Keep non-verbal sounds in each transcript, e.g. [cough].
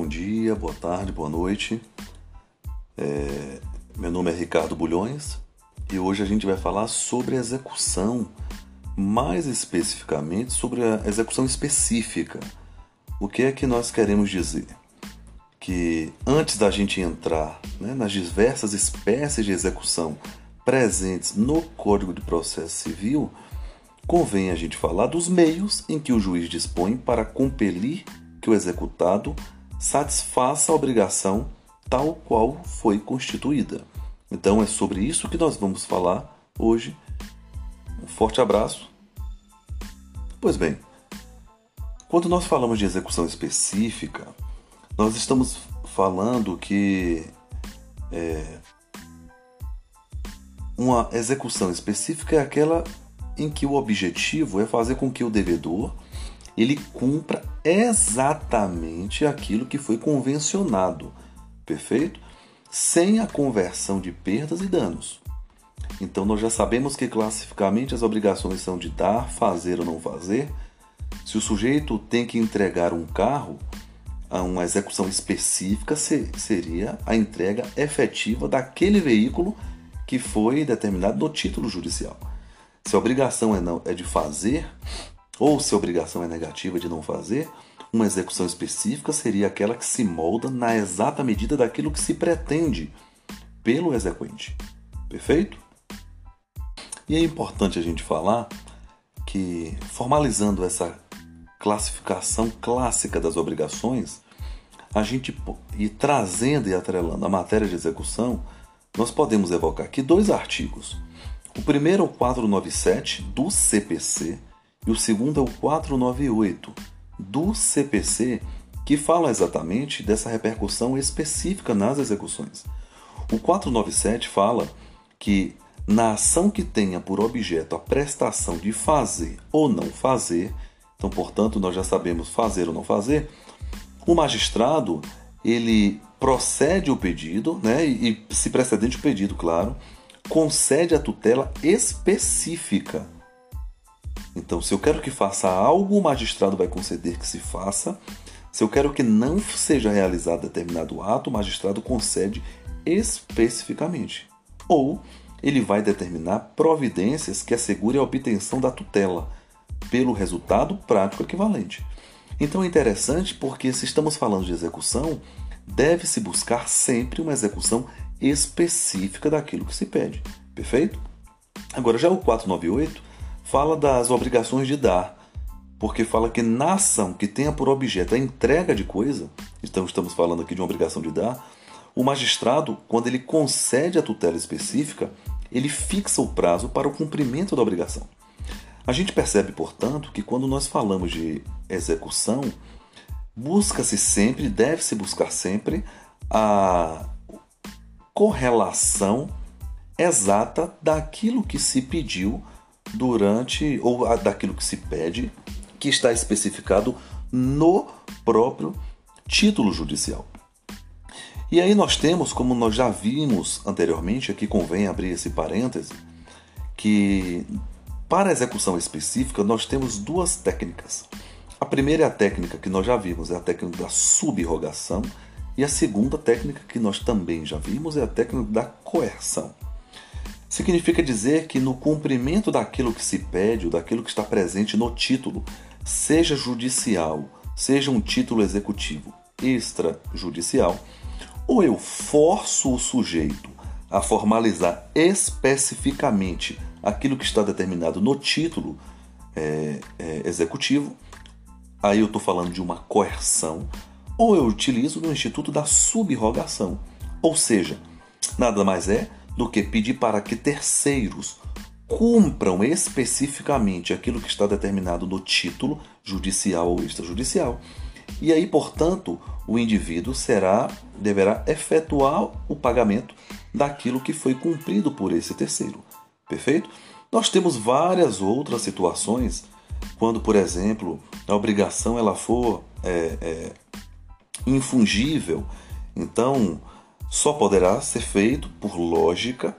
bom dia, boa tarde, boa noite. É, meu nome é Ricardo Bulhões e hoje a gente vai falar sobre execução, mais especificamente sobre a execução específica. O que é que nós queremos dizer? Que antes da gente entrar né, nas diversas espécies de execução presentes no Código de Processo Civil, convém a gente falar dos meios em que o juiz dispõe para compelir que o executado satisfaça a obrigação tal qual foi constituída. Então é sobre isso que nós vamos falar hoje. Um forte abraço. Pois bem, quando nós falamos de execução específica, nós estamos falando que é, uma execução específica é aquela em que o objetivo é fazer com que o devedor ele cumpra exatamente aquilo que foi convencionado, perfeito? Sem a conversão de perdas e danos. Então nós já sabemos que classificamente as obrigações são de dar, fazer ou não fazer. Se o sujeito tem que entregar um carro, a uma execução específica seria a entrega efetiva daquele veículo que foi determinado no título judicial. Se a obrigação é, não, é de fazer, ou se a obrigação é negativa de não fazer, uma execução específica seria aquela que se molda na exata medida daquilo que se pretende pelo exequente. Perfeito? E é importante a gente falar que, formalizando essa classificação clássica das obrigações, a gente e trazendo e atrelando a matéria de execução, nós podemos evocar aqui dois artigos. O primeiro é o 497 do CPC, e o segundo é o 498 do CPC, que fala exatamente dessa repercussão específica nas execuções. O 497 fala que na ação que tenha por objeto a prestação de fazer ou não fazer, então, portanto, nós já sabemos fazer ou não fazer, o magistrado ele procede o pedido, né, e se precedente o pedido, claro, concede a tutela específica então, se eu quero que faça algo, o magistrado vai conceder que se faça. Se eu quero que não seja realizado determinado ato, o magistrado concede especificamente. Ou ele vai determinar providências que assegurem a obtenção da tutela pelo resultado prático equivalente. Então é interessante porque se estamos falando de execução, deve-se buscar sempre uma execução específica daquilo que se pede. Perfeito? Agora já o 498 fala das obrigações de dar, porque fala que na ação que tenha por objeto a entrega de coisa, então estamos falando aqui de uma obrigação de dar, o magistrado, quando ele concede a tutela específica, ele fixa o prazo para o cumprimento da obrigação. A gente percebe, portanto, que quando nós falamos de execução, busca-se sempre, deve-se buscar sempre a correlação exata daquilo que se pediu durante ou daquilo que se pede, que está especificado no próprio título judicial. E aí nós temos, como nós já vimos anteriormente, aqui convém abrir esse parêntese, que para execução específica nós temos duas técnicas. A primeira é a técnica que nós já vimos, é a técnica da subrogação, e a segunda técnica que nós também já vimos é a técnica da coerção. Significa dizer que no cumprimento daquilo que se pede ou daquilo que está presente no título, seja judicial, seja um título executivo extrajudicial, ou eu forço o sujeito a formalizar especificamente aquilo que está determinado no título é, é, executivo, aí eu estou falando de uma coerção, ou eu utilizo no instituto da subrogação, ou seja, nada mais é do que pedir para que terceiros cumpram especificamente aquilo que está determinado no título judicial ou extrajudicial. E aí, portanto, o indivíduo será deverá efetuar o pagamento daquilo que foi cumprido por esse terceiro. Perfeito? Nós temos várias outras situações quando, por exemplo, a obrigação ela for é, é, infungível. Então, só poderá ser feito por lógica,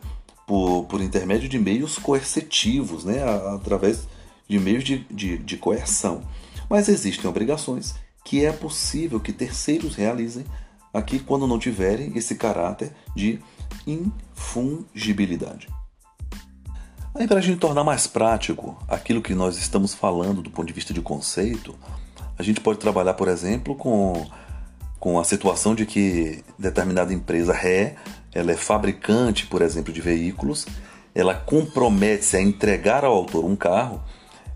por, por intermédio de meios coercitivos, né? através de meios de, de, de coerção. Mas existem obrigações que é possível que terceiros realizem aqui quando não tiverem esse caráter de infungibilidade. Aí, para a gente tornar mais prático aquilo que nós estamos falando do ponto de vista de conceito, a gente pode trabalhar, por exemplo, com, com a situação de que determinada empresa ré, ela é fabricante, por exemplo, de veículos, ela compromete-se a entregar ao autor um carro.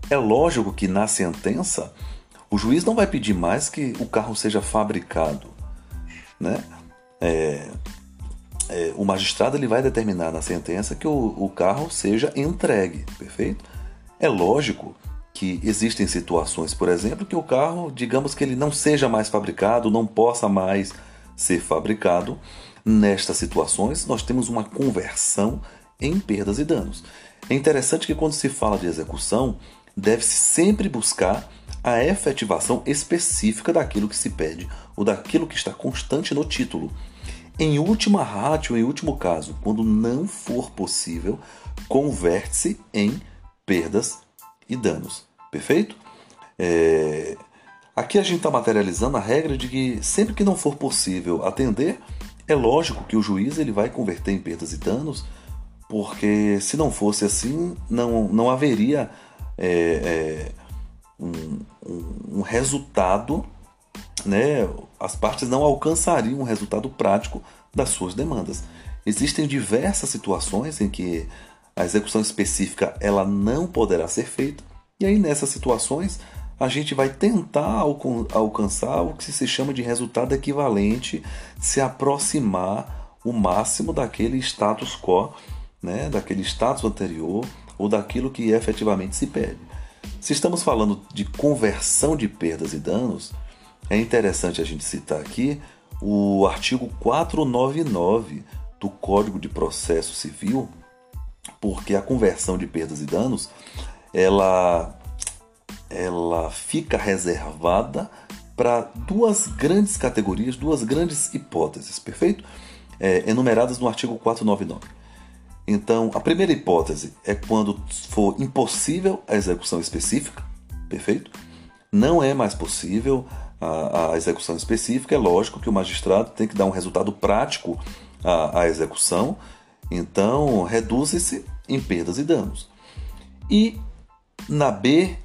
É lógico que na sentença o juiz não vai pedir mais que o carro seja fabricado, né? É, é, o magistrado ele vai determinar na sentença que o, o carro seja entregue, perfeito? É lógico que existem situações, por exemplo, que o carro, digamos que ele não seja mais fabricado, não possa mais ser fabricado. Nestas situações, nós temos uma conversão em perdas e danos. É interessante que quando se fala de execução, deve-se sempre buscar a efetivação específica daquilo que se pede ou daquilo que está constante no título. Em última ratio, em último caso, quando não for possível, converte-se em perdas e danos. Perfeito? É... Aqui a gente está materializando a regra de que sempre que não for possível atender, é lógico que o juiz ele vai converter em perdas e danos, porque se não fosse assim, não, não haveria é, é, um, um, um resultado né, as partes não alcançariam um resultado prático das suas demandas. Existem diversas situações em que a execução específica ela não poderá ser feita, e aí nessas situações a gente vai tentar alcançar o que se chama de resultado equivalente, se aproximar o máximo daquele status quo, né, daquele status anterior ou daquilo que efetivamente se pede. Se estamos falando de conversão de perdas e danos, é interessante a gente citar aqui o artigo 499 do Código de Processo Civil, porque a conversão de perdas e danos ela, ela fica reservada para duas grandes categorias, duas grandes hipóteses, perfeito? É, enumeradas no artigo 499. Então, a primeira hipótese é quando for impossível a execução específica, perfeito? Não é mais possível a, a, execução específica, é lógico que o magistrado tem que dar um resultado prático à, à execução, então reduz-se em perdas e danos. E na B,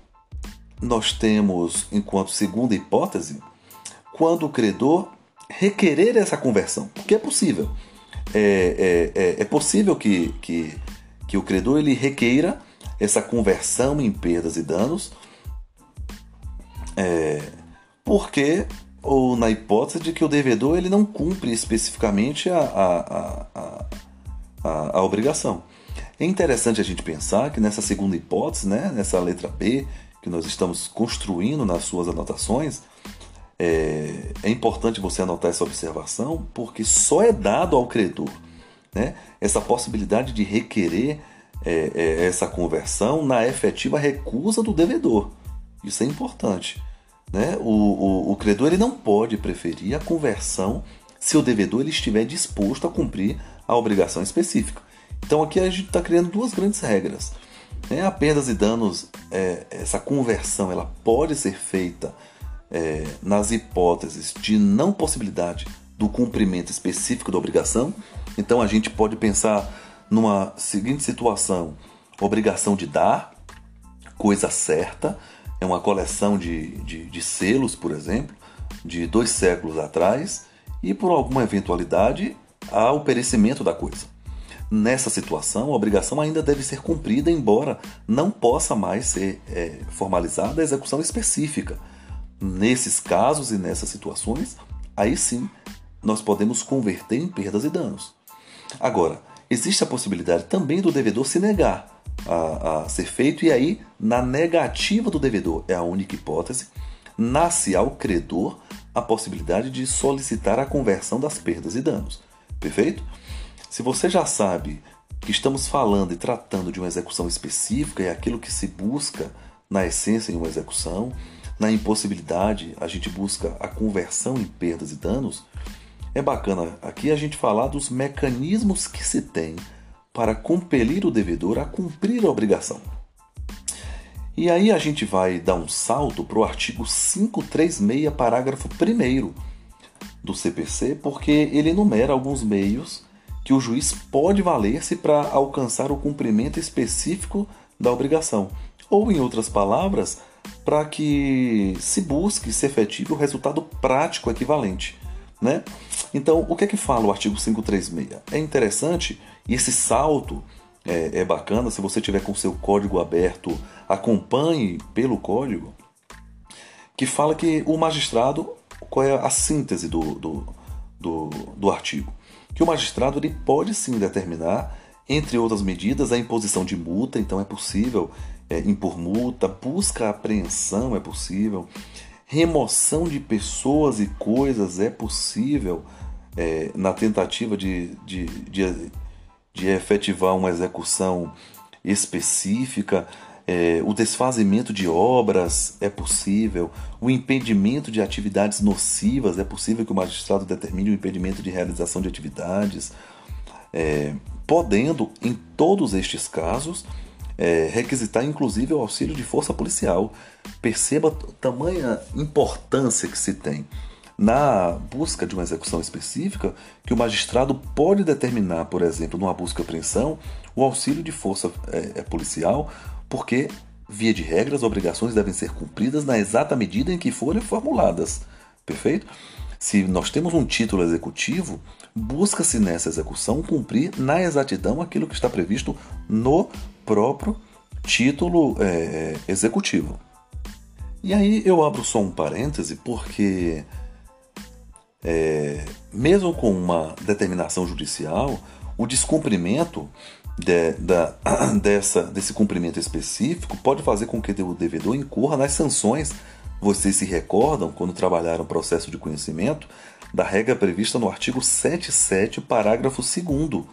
nós temos, enquanto segunda hipótese, quando o credor requerer essa conversão, porque é possível. É, é, é, é possível que, que, que o credor ele requeira essa conversão em perdas e danos. É, porque ou na hipótese de que o devedor ele não cumpre especificamente a, a, a, a, a obrigação. É interessante a gente pensar que nessa segunda hipótese, né, nessa letra B, que nós estamos construindo nas suas anotações, é, é importante você anotar essa observação, porque só é dado ao credor né, essa possibilidade de requerer é, é, essa conversão na efetiva recusa do devedor. Isso é importante. Né? O, o, o credor ele não pode preferir a conversão se o devedor ele estiver disposto a cumprir a obrigação específica. Então aqui a gente está criando duas grandes regras. Né? A perdas e danos, é, essa conversão ela pode ser feita é, nas hipóteses de não possibilidade do cumprimento específico da obrigação. Então a gente pode pensar numa seguinte situação: obrigação de dar, coisa certa, é uma coleção de, de, de selos, por exemplo, de dois séculos atrás, e por alguma eventualidade há o perecimento da coisa. Nessa situação, a obrigação ainda deve ser cumprida, embora não possa mais ser é, formalizada a execução específica. Nesses casos e nessas situações, aí sim nós podemos converter em perdas e danos. Agora, existe a possibilidade também do devedor se negar a, a ser feito, e aí, na negativa do devedor, é a única hipótese, nasce ao credor a possibilidade de solicitar a conversão das perdas e danos. Perfeito? Se você já sabe que estamos falando e tratando de uma execução específica, é aquilo que se busca na essência em uma execução, na impossibilidade a gente busca a conversão em perdas e danos, é bacana aqui a gente falar dos mecanismos que se tem para compelir o devedor a cumprir a obrigação. E aí a gente vai dar um salto para o artigo 536, parágrafo 1 do CPC, porque ele enumera alguns meios que o juiz pode valer-se para alcançar o cumprimento específico da obrigação, ou, em outras palavras, para que se busque, se efetive o resultado prático equivalente. Né? Então, o que é que fala o artigo 536? É interessante e esse salto é, é bacana. Se você tiver com seu código aberto, acompanhe pelo código, que fala que o magistrado, qual é a síntese do, do, do, do artigo? Que o magistrado ele pode sim determinar, entre outras medidas, a imposição de multa, então é possível é, impor multa, busca apreensão é possível, remoção de pessoas e coisas é possível é, na tentativa de, de, de, de efetivar uma execução específica. É, o desfazimento de obras é possível, o impedimento de atividades nocivas é possível que o magistrado determine o impedimento de realização de atividades, é, podendo, em todos estes casos, é, requisitar inclusive o auxílio de força policial. Perceba tamanha importância que se tem na busca de uma execução específica que o magistrado pode determinar, por exemplo, numa busca e apreensão, o auxílio de força é, é, policial, porque, via de regra, as obrigações devem ser cumpridas na exata medida em que forem formuladas. Perfeito? Se nós temos um título executivo, busca-se nessa execução cumprir na exatidão aquilo que está previsto no próprio título é, executivo. E aí eu abro só um parêntese porque, é, mesmo com uma determinação judicial, o descumprimento de, da, [clears throat] dessa, desse cumprimento específico pode fazer com que o devedor incorra nas sanções. Vocês se recordam, quando trabalharam o processo de conhecimento, da regra prevista no artigo 77, parágrafo 2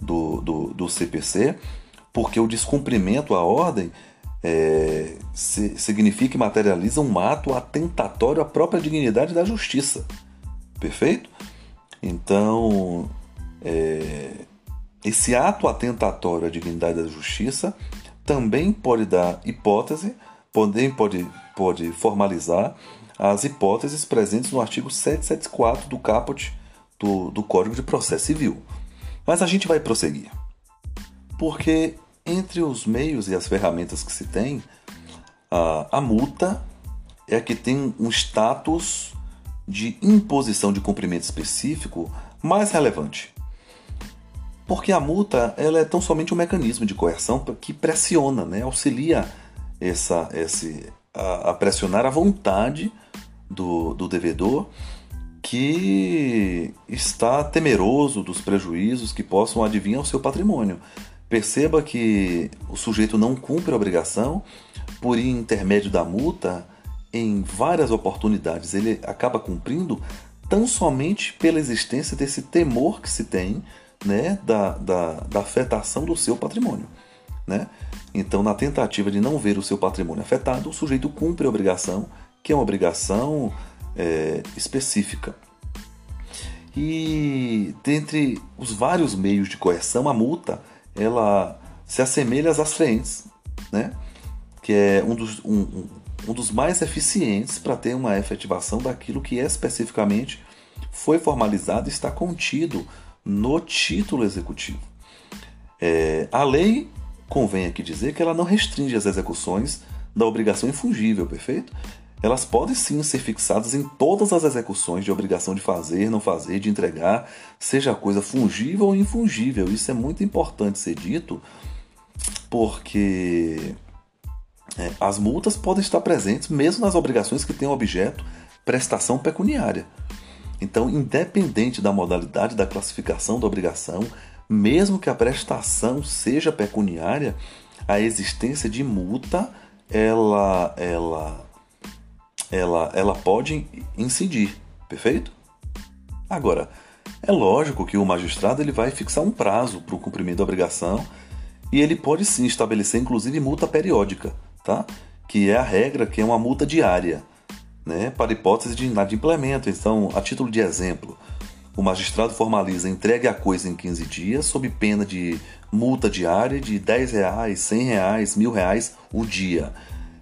do, do, do CPC, porque o descumprimento à ordem é, se, significa e materializa um ato atentatório à própria dignidade da justiça. Perfeito? Então, é, esse ato atentatório à dignidade da justiça também pode dar hipótese, também pode, pode formalizar as hipóteses presentes no artigo 774 do caput do, do Código de Processo Civil. Mas a gente vai prosseguir. Porque entre os meios e as ferramentas que se tem, a, a multa é a que tem um status de imposição de cumprimento específico mais relevante. Porque a multa ela é tão somente um mecanismo de coerção que pressiona, né? auxilia essa, esse, a, a pressionar a vontade do, do devedor que está temeroso dos prejuízos que possam advir ao seu patrimônio. Perceba que o sujeito não cumpre a obrigação por intermédio da multa, em várias oportunidades ele acaba cumprindo tão somente pela existência desse temor que se tem né, da, da, da afetação do seu patrimônio. Né? Então, na tentativa de não ver o seu patrimônio afetado, o sujeito cumpre a obrigação, que é uma obrigação é, específica. E dentre os vários meios de coerção, a multa ela se assemelha às astraentes, né? que é um dos, um, um dos mais eficientes para ter uma efetivação daquilo que especificamente foi formalizado e está contido no título executivo. É, a lei, convém aqui dizer que ela não restringe as execuções da obrigação infungível, perfeito? elas podem sim ser fixadas em todas as execuções de obrigação de fazer, não fazer, de entregar, seja coisa fungível ou infungível. Isso é muito importante ser dito, porque é, as multas podem estar presentes mesmo nas obrigações que têm objeto prestação pecuniária. Então, independente da modalidade da classificação da obrigação, mesmo que a prestação seja pecuniária, a existência de multa ela, ela ela, ela pode incidir, perfeito? Agora, é lógico que o magistrado ele vai fixar um prazo para o cumprimento da obrigação e ele pode sim estabelecer inclusive multa periódica, tá? que é a regra, que é uma multa diária, né? para hipótese de inadimplemento. Então, a título de exemplo, o magistrado formaliza entregue a coisa em 15 dias sob pena de multa diária de 10 reais, 100 reais, mil reais o dia.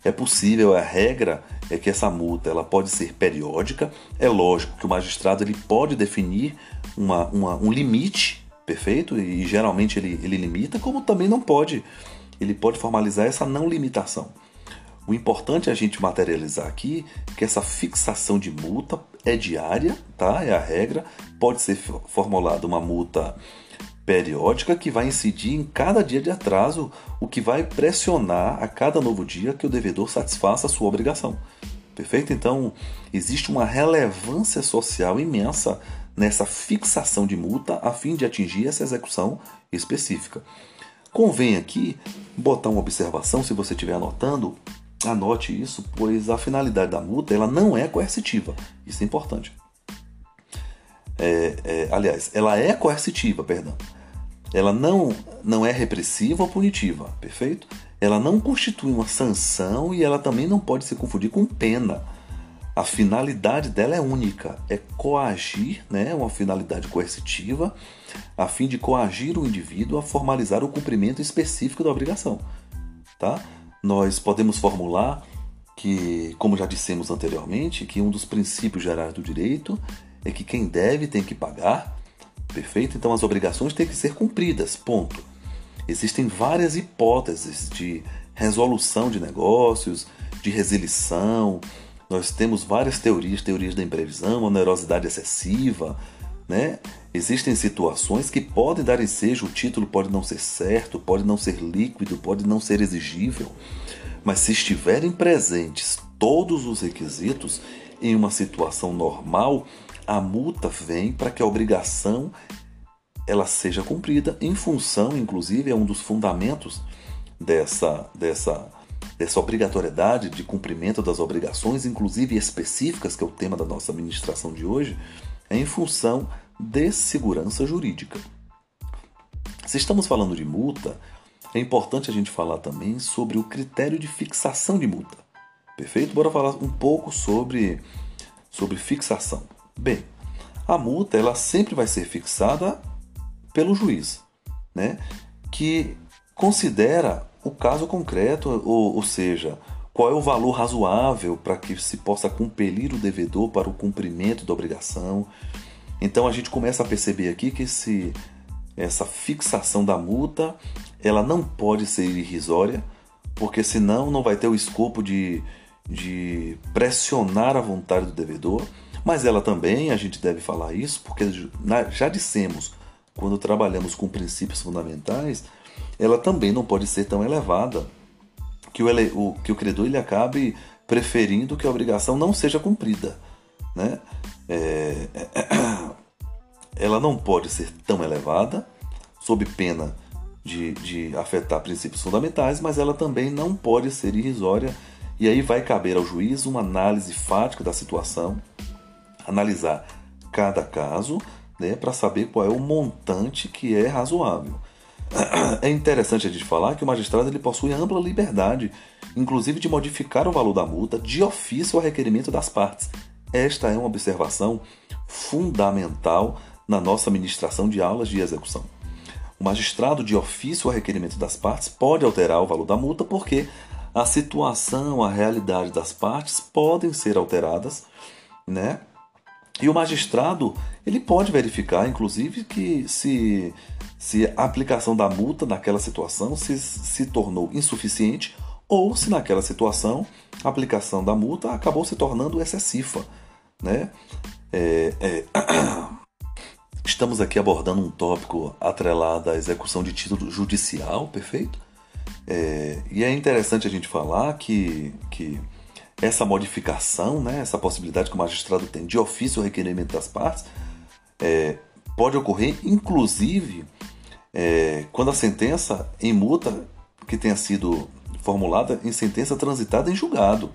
É possível, a regra é que essa multa ela pode ser periódica. É lógico que o magistrado ele pode definir uma, uma, um limite, perfeito? E, e geralmente ele, ele limita, como também não pode, ele pode formalizar essa não limitação. O importante é a gente materializar aqui que essa fixação de multa é diária, tá? É a regra. Pode ser formulada uma multa periódica que vai incidir em cada dia de atraso, o que vai pressionar a cada novo dia que o devedor satisfaça a sua obrigação. Perfeito? Então, existe uma relevância social imensa nessa fixação de multa a fim de atingir essa execução específica. Convém aqui botar uma observação, se você estiver anotando, anote isso, pois a finalidade da multa ela não é coercitiva. Isso é importante. É, é, aliás, ela é coercitiva, perdão. Ela não, não é repressiva ou punitiva, perfeito? Ela não constitui uma sanção e ela também não pode se confundir com pena. A finalidade dela é única, é coagir, né, uma finalidade coercitiva, a fim de coagir o indivíduo a formalizar o cumprimento específico da obrigação. Tá? Nós podemos formular que, como já dissemos anteriormente, que um dos princípios gerais do direito é que quem deve tem que pagar, perfeito? Então as obrigações têm que ser cumpridas, ponto. Existem várias hipóteses de resolução de negócios, de resilição. Nós temos várias teorias, teorias da imprevisão, onerosidade excessiva, né? Existem situações que podem dar ensejo, o título pode não ser certo, pode não ser líquido, pode não ser exigível, mas se estiverem presentes todos os requisitos em uma situação normal, a multa vem para que a obrigação ela seja cumprida em função, inclusive, é um dos fundamentos dessa dessa dessa obrigatoriedade de cumprimento das obrigações, inclusive específicas, que é o tema da nossa administração de hoje, é em função de segurança jurídica. Se estamos falando de multa, é importante a gente falar também sobre o critério de fixação de multa. Perfeito? Bora falar um pouco sobre, sobre fixação. Bem, a multa ela sempre vai ser fixada pelo juiz, né? que considera o caso concreto, ou, ou seja, qual é o valor razoável para que se possa compelir o devedor para o cumprimento da obrigação. Então a gente começa a perceber aqui que esse, essa fixação da multa ela não pode ser irrisória, porque senão não vai ter o escopo de, de pressionar a vontade do devedor mas ela também, a gente deve falar isso, porque já dissemos, quando trabalhamos com princípios fundamentais, ela também não pode ser tão elevada que o, ele, o, que o credor ele acabe preferindo que a obrigação não seja cumprida. Né? É, ela não pode ser tão elevada, sob pena de, de afetar princípios fundamentais, mas ela também não pode ser irrisória, e aí vai caber ao juiz uma análise fática da situação analisar cada caso né, para saber qual é o montante que é razoável. É interessante a gente falar que o magistrado ele possui ampla liberdade, inclusive de modificar o valor da multa de ofício a requerimento das partes. Esta é uma observação fundamental na nossa administração de aulas de execução. O magistrado, de ofício a requerimento das partes, pode alterar o valor da multa porque a situação, a realidade das partes podem ser alteradas, né? E o magistrado ele pode verificar, inclusive, que se, se a aplicação da multa naquela situação se, se tornou insuficiente ou se naquela situação a aplicação da multa acabou se tornando excessiva. Né? É, é... [clears throat] Estamos aqui abordando um tópico atrelado à execução de título judicial, perfeito? É, e é interessante a gente falar que, que essa modificação, né, essa possibilidade que o magistrado tem de ofício o requerimento das partes, é, pode ocorrer, inclusive, é, quando a sentença em multa que tenha sido formulada em sentença transitada em julgado.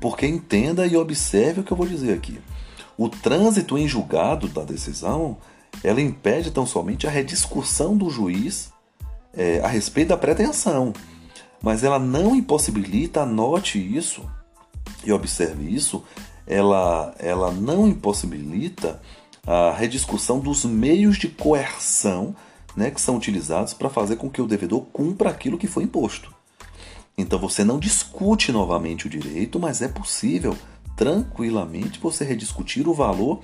Porque entenda e observe o que eu vou dizer aqui. O trânsito em julgado da decisão, ela impede tão somente a rediscussão do juiz é, a respeito da pretensão, mas ela não impossibilita, anote isso, e observe isso, ela, ela não impossibilita a rediscussão dos meios de coerção né, que são utilizados para fazer com que o devedor cumpra aquilo que foi imposto. Então você não discute novamente o direito, mas é possível tranquilamente você rediscutir o valor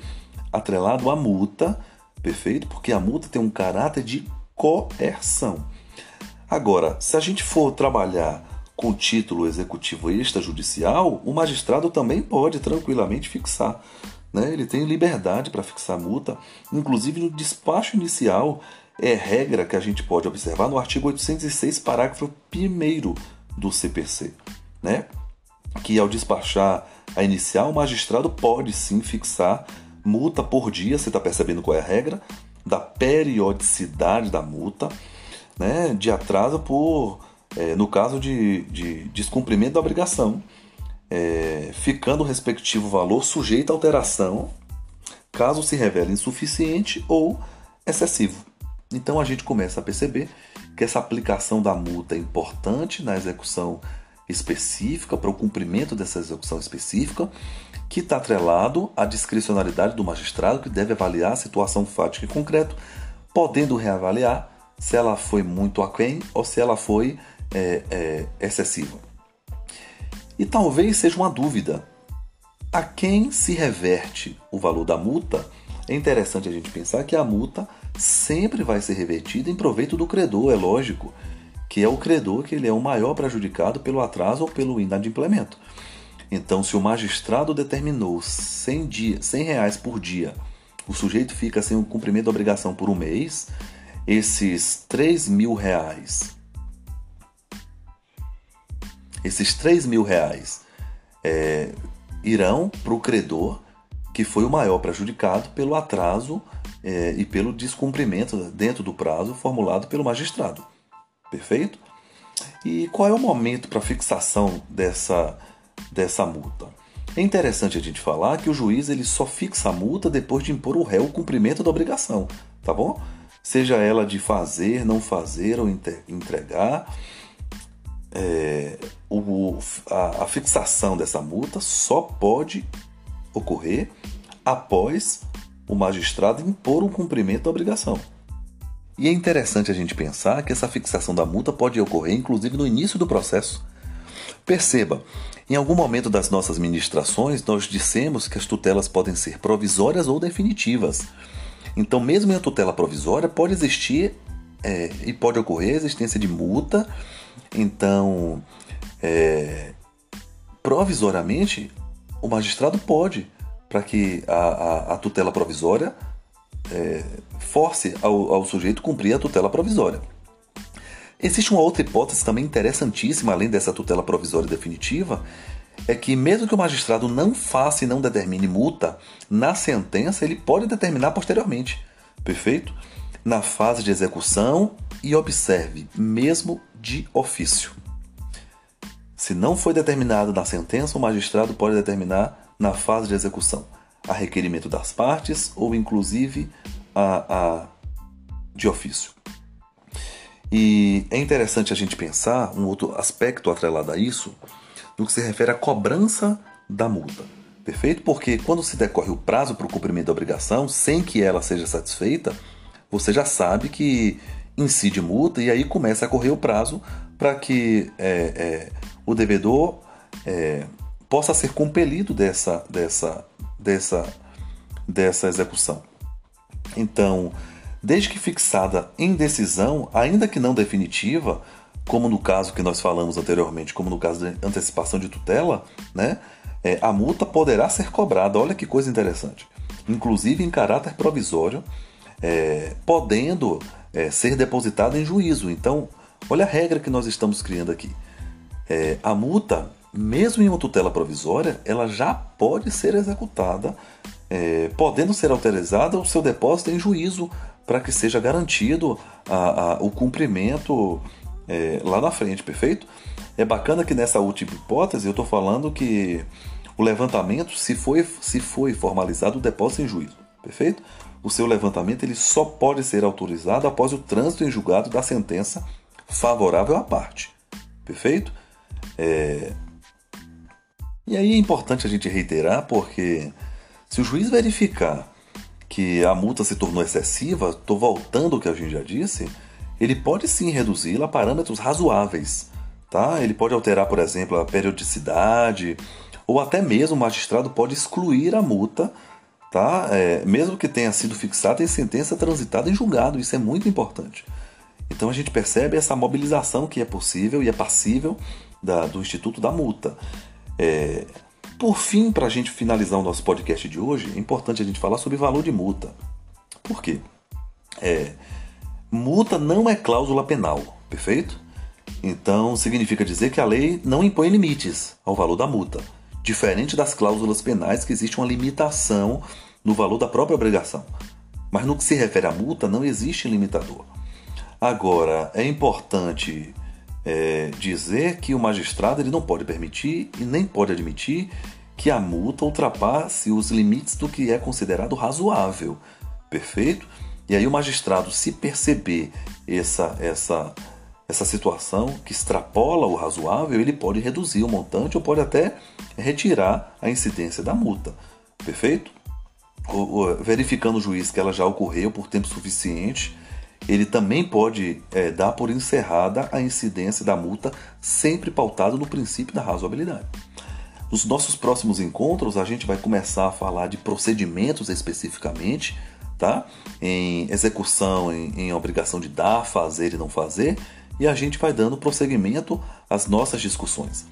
atrelado à multa, perfeito? Porque a multa tem um caráter de coerção. Agora, se a gente for trabalhar com título executivo extrajudicial, o magistrado também pode tranquilamente fixar. Né? Ele tem liberdade para fixar multa, inclusive no despacho inicial, é regra que a gente pode observar no artigo 806, parágrafo 1 do CPC, né? que ao despachar a inicial, o magistrado pode sim fixar multa por dia, você está percebendo qual é a regra, da periodicidade da multa, né, de atraso por, é, no caso de, de descumprimento da obrigação, é, ficando o respectivo valor sujeito a alteração, caso se revele insuficiente ou excessivo. Então a gente começa a perceber que essa aplicação da multa é importante na execução específica, para o cumprimento dessa execução específica, que está atrelado à discricionalidade do magistrado, que deve avaliar a situação fática e concreta, podendo reavaliar se ela foi muito aquém ou se ela foi é, é, excessiva. E talvez seja uma dúvida: a quem se reverte o valor da multa? É interessante a gente pensar que a multa sempre vai ser revertida em proveito do credor, é lógico que é o credor que ele é o maior prejudicado pelo atraso ou pelo inadimplemento. Então, se o magistrado determinou 100, dia, 100 reais por dia, o sujeito fica sem o cumprimento da obrigação por um mês, esses 3 mil reais, esses 3 mil reais é, irão para o credor que foi o maior prejudicado pelo atraso é, e pelo descumprimento dentro do prazo formulado pelo magistrado. Perfeito? E qual é o momento para fixação dessa, dessa multa? É interessante a gente falar que o juiz ele só fixa a multa depois de impor o réu o cumprimento da obrigação, tá bom? Seja ela de fazer, não fazer ou entregar, é, o, a, a fixação dessa multa só pode ocorrer após o magistrado impor o cumprimento da obrigação. E é interessante a gente pensar que essa fixação da multa pode ocorrer inclusive no início do processo. Perceba, em algum momento das nossas ministrações, nós dissemos que as tutelas podem ser provisórias ou definitivas. Então, mesmo em uma tutela provisória, pode existir é, e pode ocorrer a existência de multa. Então, é, provisoriamente, o magistrado pode, para que a, a, a tutela provisória é, force ao, ao sujeito cumprir a tutela provisória. Existe uma outra hipótese também interessantíssima, além dessa tutela provisória definitiva, é que mesmo que o magistrado não faça e não determine multa, na sentença ele pode determinar posteriormente, perfeito? Na fase de execução e observe, mesmo de ofício. Se não foi determinado na sentença, o magistrado pode determinar na fase de execução a requerimento das partes ou inclusive a, a de ofício. E é interessante a gente pensar um outro aspecto atrelado a isso no que se refere à cobrança da multa. Perfeito? Porque quando se decorre o prazo para o cumprimento da obrigação, sem que ela seja satisfeita, você já sabe que incide multa e aí começa a correr o prazo para que é, é, o devedor é, possa ser compelido dessa, dessa dessa, dessa execução. Então, desde que fixada em decisão, ainda que não definitiva, como no caso que nós falamos anteriormente, como no caso de antecipação de tutela, né, é, a multa poderá ser cobrada. Olha que coisa interessante. Inclusive em caráter provisório, é, podendo é, ser depositada em juízo. Então, olha a regra que nós estamos criando aqui. É, a multa mesmo em uma tutela provisória, ela já pode ser executada, é, podendo ser autorizada o seu depósito em juízo para que seja garantido a, a, o cumprimento é, lá na frente, perfeito? É bacana que nessa última hipótese eu estou falando que o levantamento, se foi, se foi formalizado o depósito em juízo, perfeito? O seu levantamento ele só pode ser autorizado após o trânsito em julgado da sentença favorável à parte, perfeito? É, e aí é importante a gente reiterar porque se o juiz verificar que a multa se tornou excessiva, estou voltando ao que a gente já disse, ele pode sim reduzi-la a parâmetros razoáveis, tá? Ele pode alterar, por exemplo, a periodicidade, ou até mesmo o magistrado pode excluir a multa, tá? É, mesmo que tenha sido fixada em sentença transitada em julgado, isso é muito importante. Então a gente percebe essa mobilização que é possível e é passível da, do Instituto da Multa. É, por fim, para a gente finalizar o nosso podcast de hoje, é importante a gente falar sobre valor de multa. Por quê? É, multa não é cláusula penal, perfeito? Então significa dizer que a lei não impõe limites ao valor da multa, diferente das cláusulas penais que existe uma limitação no valor da própria obrigação. Mas no que se refere à multa, não existe limitador. Agora, é importante é, dizer que o magistrado ele não pode permitir e nem pode admitir que a multa ultrapasse os limites do que é considerado razoável. Perfeito? E aí o magistrado, se perceber essa, essa, essa situação que extrapola o razoável, ele pode reduzir o montante ou pode até retirar a incidência da multa. Perfeito? Verificando o juiz que ela já ocorreu por tempo suficiente, ele também pode é, dar por encerrada a incidência da multa, sempre pautado no princípio da razoabilidade. Nos nossos próximos encontros, a gente vai começar a falar de procedimentos especificamente, tá? Em execução, em, em obrigação de dar, fazer e não fazer, e a gente vai dando prosseguimento às nossas discussões.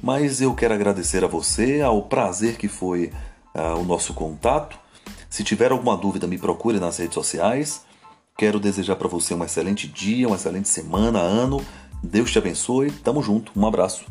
Mas eu quero agradecer a você, ao prazer que foi uh, o nosso contato. Se tiver alguma dúvida, me procure nas redes sociais. Quero desejar para você um excelente dia, uma excelente semana, ano. Deus te abençoe. Tamo junto. Um abraço.